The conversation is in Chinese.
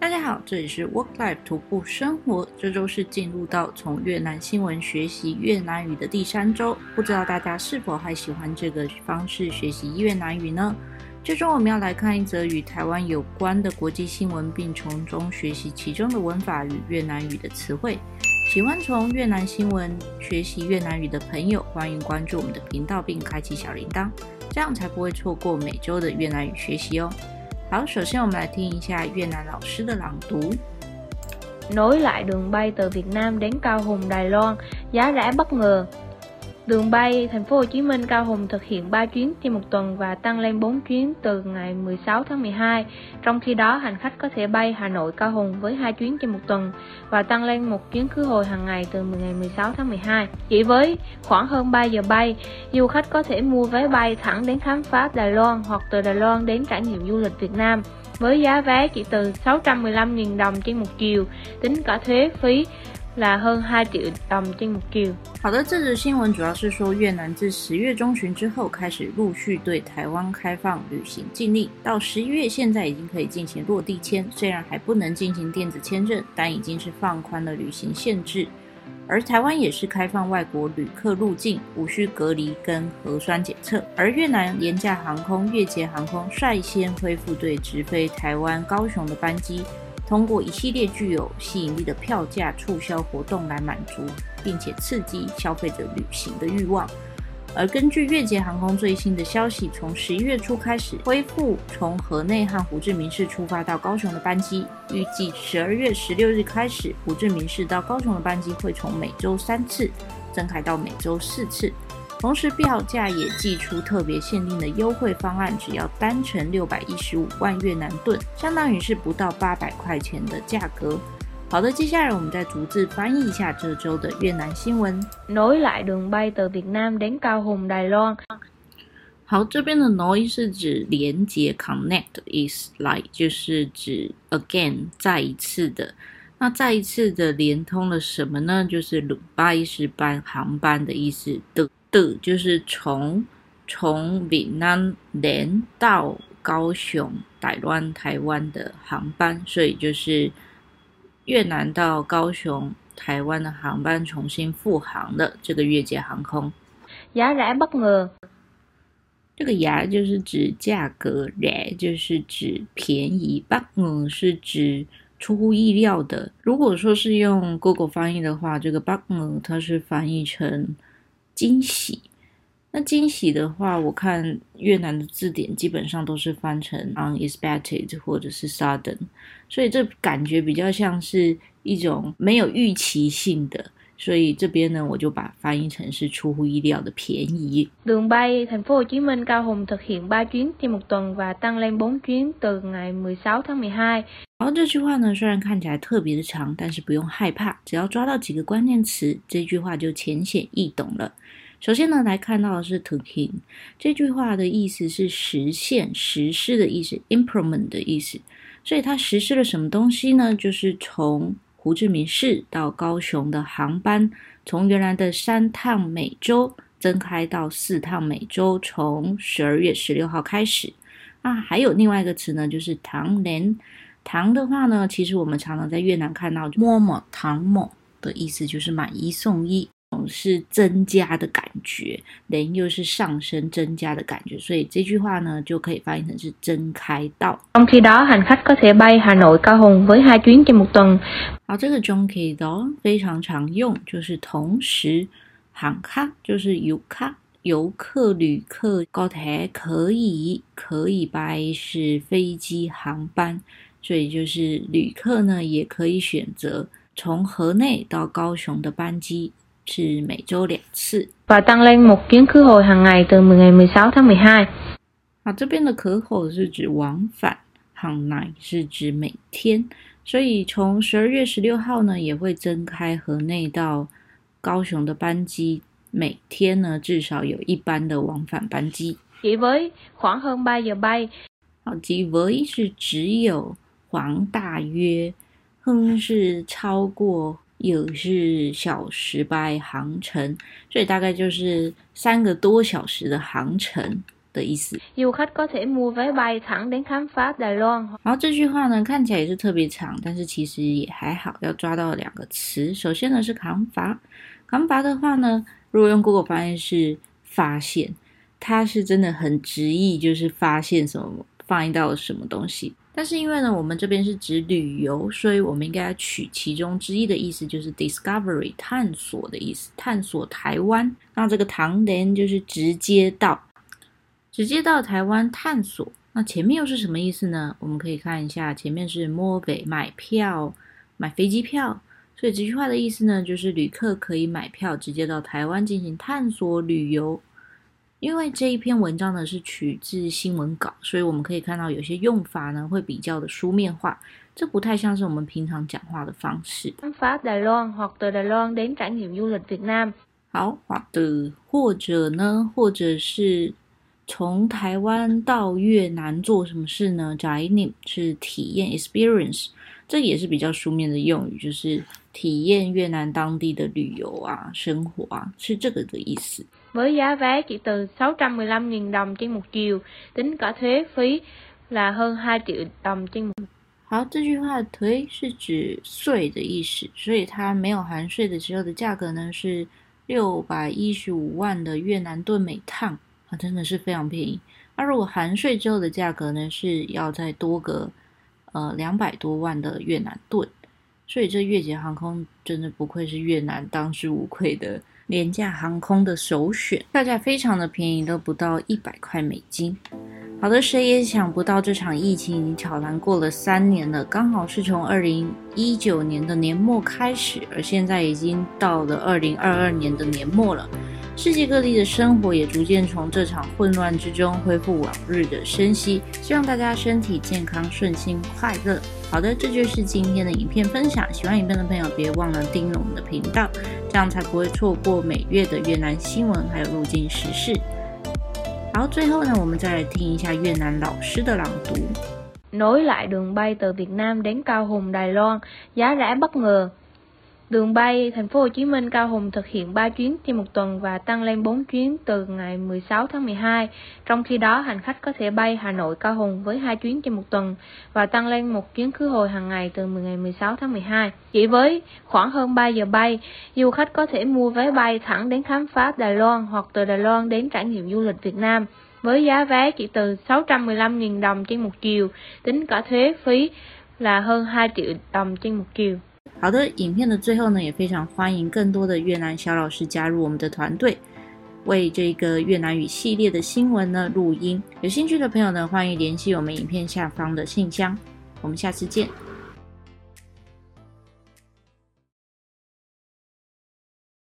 大家好，这里是 Work Life 徒步生活。这周是进入到从越南新闻学习越南语的第三周，不知道大家是否还喜欢这个方式学习越南语呢？这周我们要来看一则与台湾有关的国际新闻，并从中学习其中的文法与越南语的词汇。喜欢从越南新闻学习越南语的朋友，欢迎关注我们的频道并开启小铃铛，这样才不会错过每周的越南语学习哦。好，首先我们来听一下越南老师的朗读。Nối lại đường bay từ Việt Nam đến Cao Hùng, Đài Loan, giá rẻ bất ngờ. Đường bay Thành phố Hồ Chí Minh Cao Hùng thực hiện 3 chuyến trên một tuần và tăng lên 4 chuyến từ ngày 16 tháng 12. Trong khi đó, hành khách có thể bay Hà Nội Cao Hùng với 2 chuyến trên một tuần và tăng lên một chuyến khứ hồi hàng ngày từ ngày 16 tháng 12. Chỉ với khoảng hơn 3 giờ bay, du khách có thể mua vé bay thẳng đến khám phá Đài Loan hoặc từ Đài Loan đến trải nghiệm du lịch Việt Nam với giá vé chỉ từ 615.000 đồng trên một chiều, tính cả thuế phí là hơn 2 triệu đồng trên một chiều。好的，这则新闻主要是说越南自十月中旬之后开始陆续对台湾开放旅行禁令，到十一月现在已经可以进行落地签，虽然还不能进行电子签证，但已经是放宽了旅行限制。而台湾也是开放外国旅客入境，无需隔离跟核酸检测。而越南廉价航空越捷航空率先恢复对直飞台湾高雄的班机。通过一系列具有吸引力的票价促销活动来满足，并且刺激消费者旅行的欲望。而根据越捷航空最新的消息，从十一月初开始恢复从河内和胡志明市出发到高雄的班机，预计十二月十六日开始，胡志明市到高雄的班机会从每周三次增开到每周四次。同时，票价也寄出特别限定的优惠方案，只要单程六百一十五万越南盾，相当于是不到八百块钱的价格。好的，接下来我们再逐字翻译一下这周的越南新闻。Nối lại đường bay từ Việt Nam đến Cao Hùng, Đài Loan。好，这边的 nối 是指连接，connect is like 就是指 again 再一次的。那再一次的连通了什么呢？就是 đường bay 是班航班的意思的。的就是从从闽南连到高雄、台湾、台湾的航班，所以就是越南到高雄、台湾的航班重新复航的这个越界航空。牙来不 ngờ，这个牙就是指价格，来就是指便宜，不 ngờ 是指出乎意料的。如果说是用 Google 翻译的话，这个不 ngờ 它是翻译成。惊喜，那惊喜的话，我看越南的字典基本上都是翻成 unexpected 或者是 sudden，所以这感觉比较像是一种没有预期性的，所以这边呢，我就把翻译成是出乎意料的便宜。đường bay Thành phố Hồ Chí Minh Cao Hùng thực hiện 3 chuyến trên một tuần và tăng lên 4 chuyến từ ngày 16tháng 12。然后这句话呢，虽然看起来特别的长，但是不用害怕，只要抓到几个关键词，这句话就浅显易懂了。首先呢，来看到的是 thực hiện 这句话的意思是实现、实施的意思，implement 的意思。所以它实施了什么东西呢？就是从胡志明市到高雄的航班，从原来的三趟每周增开到四趟每周，从十二月十六号开始。啊，还有另外一个词呢，就是唐人。唐。的话呢，其实我们常常在越南看到摸摸唐摸的意思，就是买一送一。是增加的感觉，人又是上升增加的感觉，所以这句话呢就可以翻译成是增开到。trong khi đó hành khách có thể bay Hà Nội Cao Hùng với hai chuyến trên một tuần。好，这个 trong khi đó 非常常用，就是同时，航客就是游客，游客旅客高铁可以可以飞是飞机航班，所以就是旅客呢也可以选择从河内到高雄的班机。是每周两次。và tăng lên một chuyến khứ hồi hàng ngày từ ngày 16 tháng 12。啊，这边的可口是指往返，hàng ngày 是指每天，所以从十二月十六号呢，也会增开河内到高雄的班机，每天呢至少有一班的往返班机。chỉ với khoảng hơn 3 giờ bay。好，chỉ với 是只有，khoảng 大约，哼是超过。有是小时 by 航程，所以大概就是三个多小时的航程。的意思。Du khách có thể mua vé bay thẳng đến khám phá Đài Loan。然后这句话呢，看起来也是特别长，但是其实也还好，要抓到两个词。首先呢是扛伐，扛伐的话呢，如果用 Google 翻译是发现，它是真的很直译，就是发现什么，发现到了什么东西。但是因为呢，我们这边是指旅游，所以我们应该取其中之一的意思，就是 discovery 探索的意思，探索台湾。那这个唐人就是直接到，直接到台湾探索。那前面又是什么意思呢？我们可以看一下，前面是摸北买票，买飞机票。所以这句话的意思呢，就是旅客可以买票直接到台湾进行探索旅游。因为这一篇文章呢是取自新闻稿，所以我们可以看到有些用法呢会比较的书面化，这不太像是我们平常讲话的方式。khám phá Đài Loan hoặc từ Đài Loan đến trải nghiệm du lịch Việt Nam。好，或者或者呢，或者是从台湾到越南做什么事呢？trải nghiệm 是体验 experience，这也是比较书面的用语，就是体验越南当地的旅游啊、生活啊，是这个的意思。Với giá vé chỉ từ 615.000 đồng trên một chiều, tính cả thuế phí là hơn 2 triệu đồng trên một。好，这句话“推”是指税的意思，所以它没有含税的时候的价格呢是六百一十五万的越南盾每趟啊，真的是非常便宜。那如果含税之后的价格呢是要再多个呃两百多万的越南盾，所以这越捷航空真的不愧是越南当之无愧的。廉价航空的首选，票价非常的便宜，都不到一百块美金。好的，谁也想不到这场疫情已经悄然过了三年了，刚好是从二零一九年的年末开始，而现在已经到了二零二二年的年末了。世界各地的生活也逐渐从这场混乱之中恢复往日的生机，希望大家身体健康、顺心、快乐。好的，这就是今天的影片分享。喜欢影片的朋友，别忘了订阅我们的频道，这样才不会错过每月的越南新闻还有入境时事。好，最后呢，我们再来听一下越南老师的朗读。Nối lại đường bay từ Việt Nam đến Cao Hùng, Đài Loan, giá rẻ bất ngờ. Đường bay thành phố Hồ Chí Minh Cao Hùng thực hiện 3 chuyến trên một tuần và tăng lên 4 chuyến từ ngày 16 tháng 12. Trong khi đó, hành khách có thể bay Hà Nội Cao Hùng với 2 chuyến trên một tuần và tăng lên một chuyến khứ hồi hàng ngày từ ngày 16 tháng 12. Chỉ với khoảng hơn 3 giờ bay, du khách có thể mua vé bay thẳng đến khám phá Đài Loan hoặc từ Đài Loan đến trải nghiệm du lịch Việt Nam với giá vé chỉ từ 615.000 đồng trên một chiều, tính cả thuế phí là hơn 2 triệu đồng trên một chiều. 好的，影片的最后呢，也非常欢迎更多的越南小老师加入我们的团队，为这个越南语系列的新闻呢录音。有兴趣的朋友呢，欢迎联系我们影片下方的信箱。我们下次见。